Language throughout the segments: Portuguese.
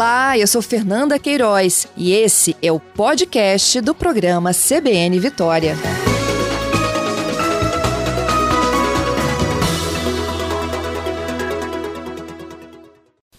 Olá, eu sou Fernanda Queiroz e esse é o podcast do programa CBN Vitória.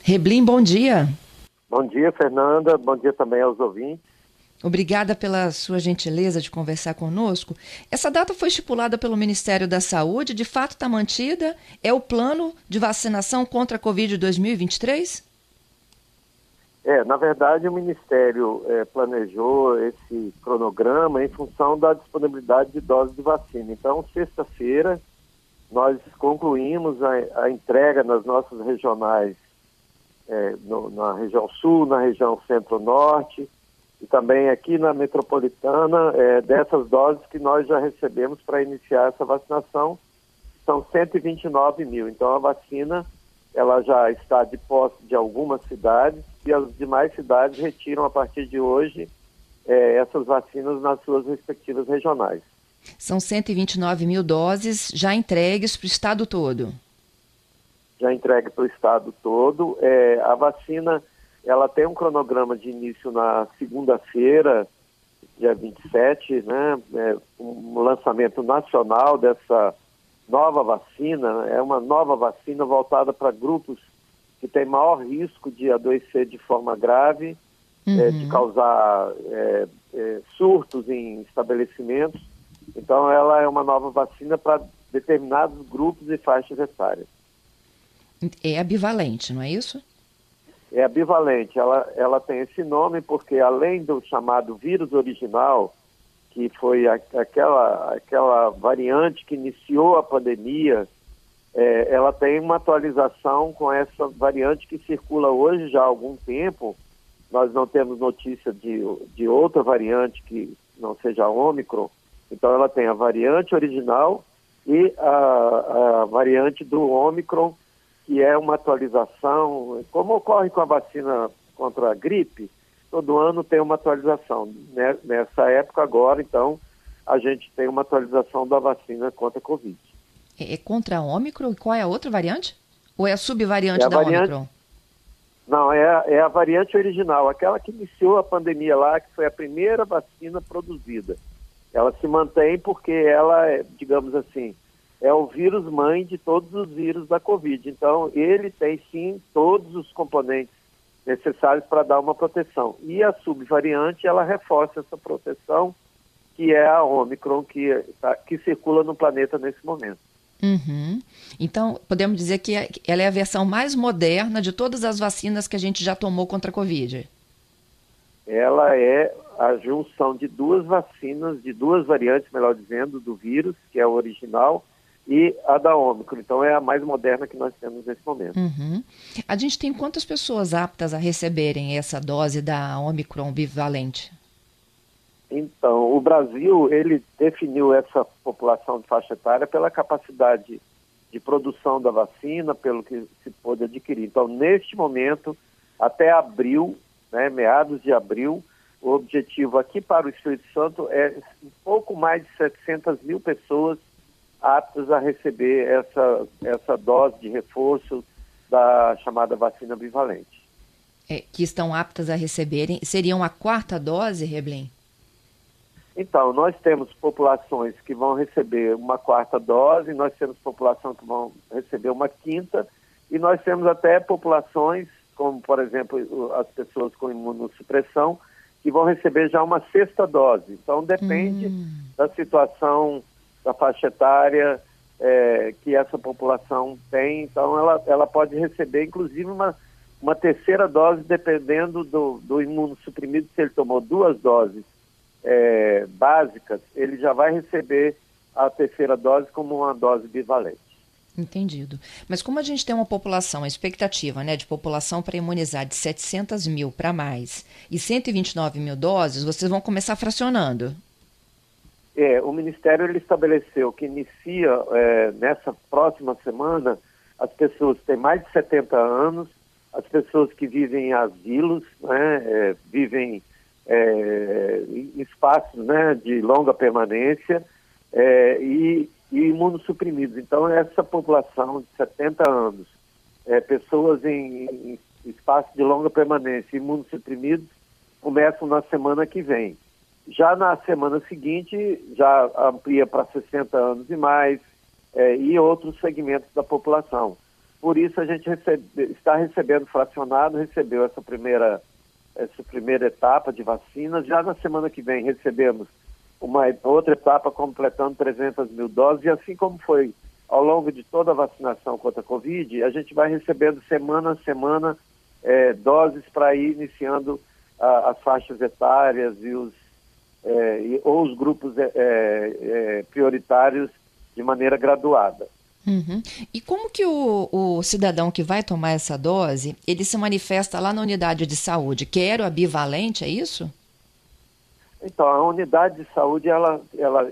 Reblim, bom dia. Bom dia, Fernanda. Bom dia também aos ouvintes. Obrigada pela sua gentileza de conversar conosco. Essa data foi estipulada pelo Ministério da Saúde, de fato está mantida? É o plano de vacinação contra a Covid 2023? É, na verdade, o Ministério é, planejou esse cronograma em função da disponibilidade de doses de vacina. Então, sexta-feira, nós concluímos a, a, entrega nas nossas regionais, é, no, na região sul, na região centro-norte, e também aqui na metropolitana, é, dessas doses que nós já recebemos para iniciar essa vacinação, são 129 mil. Então a vacina ela já está de posse de algumas cidades e as demais cidades retiram a partir de hoje é, essas vacinas nas suas respectivas regionais. São 129 mil doses já entregues para o estado todo. Já entregue para o estado todo. É, a vacina ela tem um cronograma de início na segunda-feira, dia 27, né? É um lançamento nacional dessa nova vacina. É uma nova vacina voltada para grupos que têm maior risco de adoecer de forma grave, uhum. é, de uhum. causar é, é, surtos em estabelecimentos. Então, ela é uma nova vacina para determinados grupos e faixas etárias. É ambivalente, não é isso? é ambivalente. Ela, ela tem esse nome porque, além do chamado vírus original, que foi a, aquela, aquela variante que iniciou a pandemia, é, ela tem uma atualização com essa variante que circula hoje já há algum tempo. Nós não temos notícia de, de outra variante que não seja Ômicron. Então, ela tem a variante original e a, a variante do Ômicron que é uma atualização, como ocorre com a vacina contra a gripe, todo ano tem uma atualização. Né? Nessa época agora, então, a gente tem uma atualização da vacina contra a Covid. É, é contra a Ômicron? Qual é a outra variante? Ou é a subvariante é a da variante... Ômicron? Não, é a, é a variante original, aquela que iniciou a pandemia lá, que foi a primeira vacina produzida. Ela se mantém porque ela, é, digamos assim, é o vírus mãe de todos os vírus da Covid. Então, ele tem sim todos os componentes necessários para dar uma proteção. E a subvariante, ela reforça essa proteção, que é a Omicron, que, tá, que circula no planeta nesse momento. Uhum. Então, podemos dizer que ela é a versão mais moderna de todas as vacinas que a gente já tomou contra a Covid. Ela é a junção de duas vacinas, de duas variantes, melhor dizendo, do vírus, que é o original, e a da Ômicron. Então é a mais moderna que nós temos nesse momento. Uhum. A gente tem quantas pessoas aptas a receberem essa dose da Ômicron bivalente? Então, o Brasil, ele definiu essa população de faixa etária pela capacidade de produção da vacina, pelo que se pôde adquirir. Então, neste momento, até abril, né, meados de abril, o objetivo aqui para o Espírito Santo é um pouco mais de 700 mil pessoas aptos a receber essa, essa dose de reforço da chamada vacina bivalente. É, que estão aptas a receberem, seriam a quarta dose, Reblin? Então, nós temos populações que vão receber uma quarta dose, nós temos população que vão receber uma quinta, e nós temos até populações, como por exemplo as pessoas com imunossupressão, que vão receber já uma sexta dose. Então, depende hum. da situação da faixa etária é, que essa população tem. Então, ela, ela pode receber, inclusive, uma, uma terceira dose, dependendo do, do imunossuprimido. Se ele tomou duas doses é, básicas, ele já vai receber a terceira dose como uma dose bivalente. Entendido. Mas como a gente tem uma população, a expectativa né, de população para imunizar de 700 mil para mais e 129 mil doses, vocês vão começar fracionando. É, o Ministério ele estabeleceu que inicia é, nessa próxima semana as pessoas que têm mais de 70 anos, as pessoas que vivem em asilos, né, é, vivem é, em espaços né, de longa permanência é, e, e imunossuprimidos. Então, essa população de 70 anos, é, pessoas em, em, espaço de longa permanência imunossuprimidos começam na semana que vem. Já na semana seguinte, já amplia para 60 anos e mais, é, e outros segmentos da população. Por isso, a gente recebe, está recebendo fracionado, recebeu essa primeira, essa primeira etapa de vacinas. Já na semana que vem, recebemos uma outra etapa completando 300 mil doses, e assim como foi ao longo de toda a vacinação contra a Covid, a gente vai recebendo semana a semana é, doses para ir iniciando a, as faixas etárias e os, é, ou os grupos é, é, é prioritários de maneira graduada. Uhum. E como que o, o, cidadão que vai tomar essa dose, ele se manifesta lá na unidade de saúde? Quero a bivalente, é isso? Então, a unidade de saúde, ela, ela,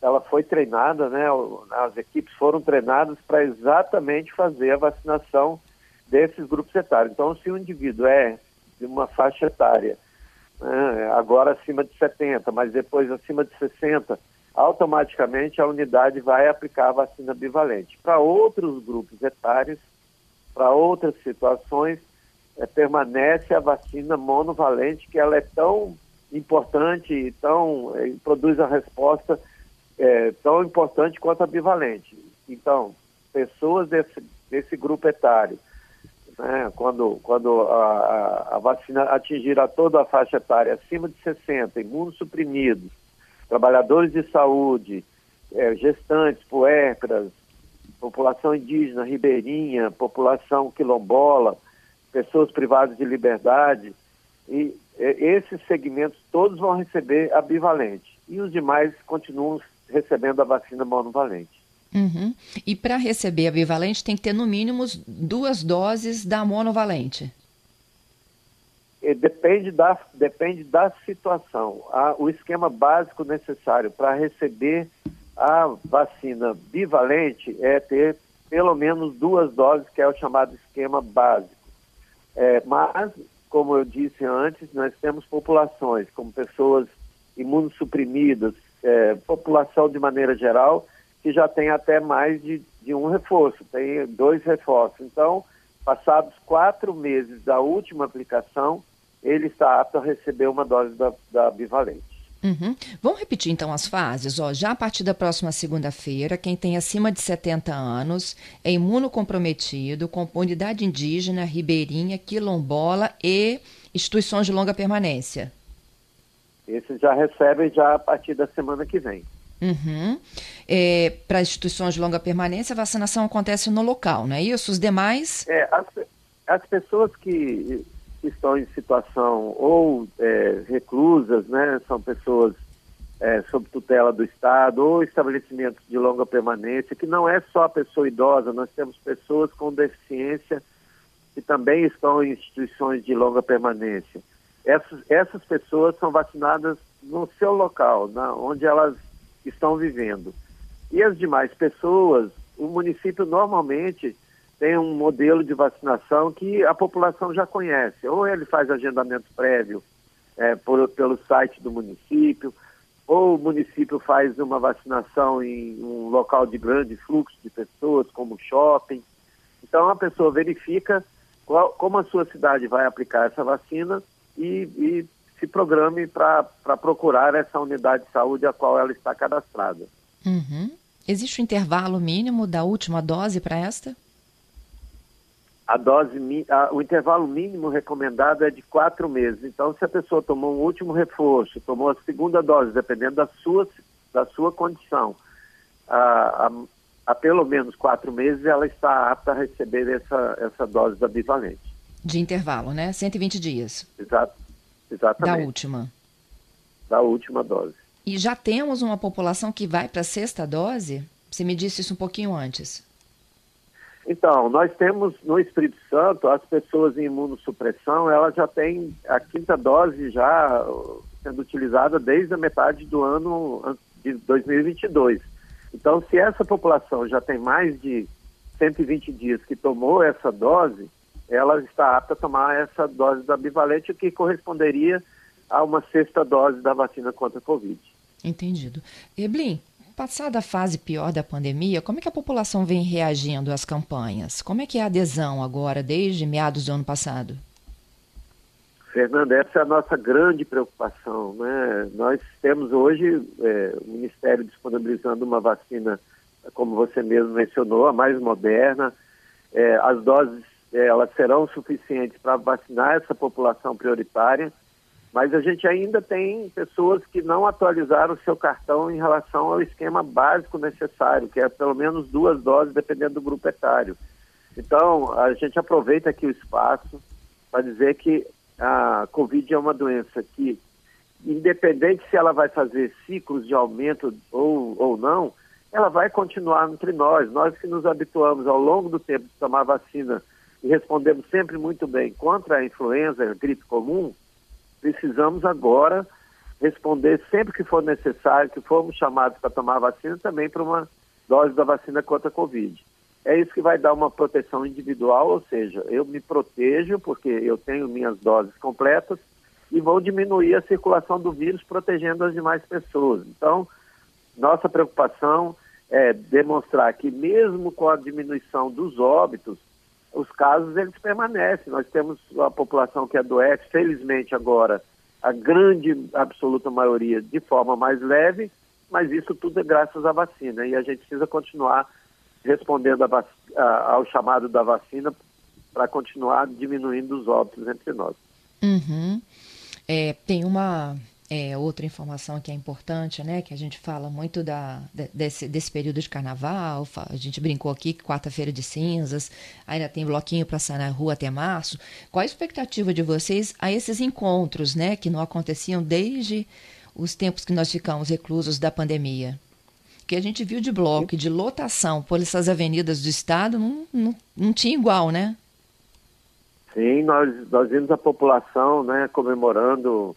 ela foi treinada, né? As equipes foram treinadas para exatamente fazer a vacinação desses grupos etários. Então, se o indivíduo é de uma faixa etária, né, agora acima de 70, mas depois acima de 60, automaticamente a unidade vai aplicar a vacina bivalente. Para outros grupos etários, para outras situações, é, permanece a vacina monovalente, que ela é tão importante e tão, é, produz a resposta é, tão importante quanto a bivalente. Então, pessoas desse, desse grupo etário né, quando, quando a, a, vacina atingir a toda a faixa etária acima de 60, imunossuprimidos, trabalhadores de saúde, é, gestantes, puérperas, população indígena, ribeirinha, população quilombola, pessoas privadas de liberdade, e é, esses segmentos todos vão receber a bivalente. E os demais continuam recebendo a vacina monovalente. Uhum. E para receber a bivalente tem que ter no mínimo duas doses da monovalente. Depende da, depende da situação. o esquema básico necessário para receber a vacina bivalente é ter pelo menos duas doses, que é o chamado esquema básico. É, mas, como eu disse antes, nós temos populações, como pessoas imunossuprimidas, é, população de maneira geral, que já tem até mais de, de um reforço, tem dois reforços. Então, passados quatro meses da última aplicação, ele está apto a receber uma dose da, da bivalente. Uhum. Vamos repetir então as fases. Ó, já a partir da próxima segunda-feira, quem tem acima de 70 anos é imunocomprometido, com comunidade indígena, ribeirinha, quilombola e instituições de longa permanência. Esses já recebem já a partir da semana que vem. Uhum. É, Para instituições de longa permanência, a vacinação acontece no local, não é isso? Os demais? É, as, as pessoas que estão em situação ou é, reclusas, né, são pessoas é, sob tutela do Estado ou estabelecimentos de longa permanência, que não é só a pessoa idosa, nós temos pessoas com deficiência que também estão em instituições de longa permanência. Essas, essas pessoas são vacinadas no seu local, na, onde elas estão vivendo. E as demais pessoas, o município normalmente tem um modelo de vacinação que a população já conhece. Ou ele faz agendamento prévio é, por, pelo site do município, ou o município faz uma vacinação em um local de grande fluxo de pessoas, como shopping. Então a pessoa verifica qual, como a sua cidade vai aplicar essa vacina e, e se programe para procurar essa unidade de saúde a qual ela está cadastrada. Uhum. Existe um intervalo mínimo da última dose para esta? A dose, a, o intervalo mínimo recomendado é de quatro meses. Então, se a pessoa tomou um último reforço, tomou a segunda dose, dependendo da sua, da sua condição, a, a, a pelo menos quatro meses, ela está apta a receber essa, essa dose da bivalente. De intervalo, né? 120 dias. Exato. Exatamente. Da última. Da última dose. E já temos uma população que vai para a sexta dose? Você me disse isso um pouquinho antes. Então, nós temos no Espírito Santo as pessoas em imunossupressão, elas já têm a quinta dose já sendo utilizada desde a metade do ano de 2022. Então, se essa população já tem mais de 120 dias que tomou essa dose, ela está apta a tomar essa dose da bivalente, o que corresponderia a uma sexta dose da vacina contra a Covid. Entendido. Eblin, Passada a fase pior da pandemia, como é que a população vem reagindo às campanhas? Como é que é a adesão agora, desde meados do ano passado? Fernanda, essa é a nossa grande preocupação. Né? Nós temos hoje é, o Ministério disponibilizando uma vacina, como você mesmo mencionou, a mais moderna. É, as doses elas serão suficientes para vacinar essa população prioritária, mas a gente ainda tem pessoas que não atualizaram o seu cartão em relação ao esquema básico necessário, que é pelo menos duas doses, dependendo do grupo etário. Então, a gente aproveita aqui o espaço para dizer que a Covid é uma doença que, independente se ela vai fazer ciclos de aumento ou, ou não, ela vai continuar entre nós. Nós que nos habituamos ao longo do tempo de tomar vacina e respondemos sempre muito bem contra a influenza, a gripe comum, precisamos agora responder sempre que for necessário, que formos chamados para tomar vacina, também para uma dose da vacina contra a Covid é isso que vai dar uma proteção individual, ou seja, eu me protejo porque eu tenho minhas doses completas e vou diminuir a circulação do vírus protegendo as demais pessoas. Então, nossa preocupação é demonstrar que mesmo com a diminuição dos óbitos, os casos eles permanecem. Nós temos a população que adoece, felizmente agora, a grande absoluta maioria de forma mais leve, mas isso tudo é graças à vacina e a gente precisa continuar respondendo a, a, ao chamado da vacina para continuar diminuindo os óbitos entre nós. Uhum. É, tem uma é, outra informação que é importante, né? Que a gente fala muito da, desse, desse período de carnaval. A gente brincou aqui que quarta-feira de cinzas, ainda tem bloquinho para sair na rua até março. Qual a expectativa de vocês a esses encontros, né? Que não aconteciam desde os tempos que nós ficamos reclusos da pandemia? que a gente viu de bloco e de lotação por essas avenidas do estado não, não, não tinha igual, né? Sim, nós, nós vimos a população né, comemorando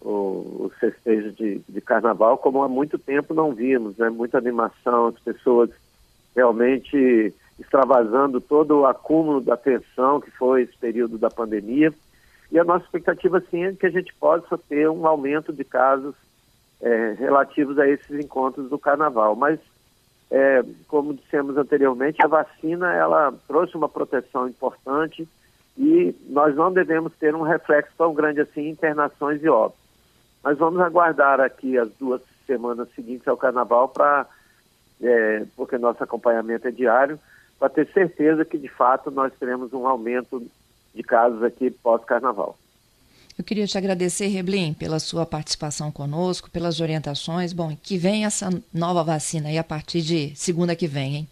o, o festejo de, de carnaval como há muito tempo não vimos, né? Muita animação, as pessoas realmente extravasando todo o acúmulo da tensão que foi esse período da pandemia. E a nossa expectativa, sim, é que a gente possa ter um aumento de casos é, relativos a esses encontros do carnaval. Mas, é, como dissemos anteriormente, a vacina ela trouxe uma proteção importante e nós não devemos ter um reflexo tão grande assim em internações e óbitos. Mas vamos aguardar aqui as duas semanas seguintes ao carnaval para, é, porque nosso acompanhamento é diário, para ter certeza que de fato nós teremos um aumento de casos aqui pós-carnaval. Eu queria te agradecer, Reblin, pela sua participação conosco, pelas orientações. Bom, que vem essa nova vacina aí a partir de segunda que vem, hein?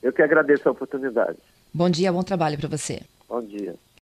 Eu que agradeço a oportunidade. Bom dia, bom trabalho para você. Bom dia.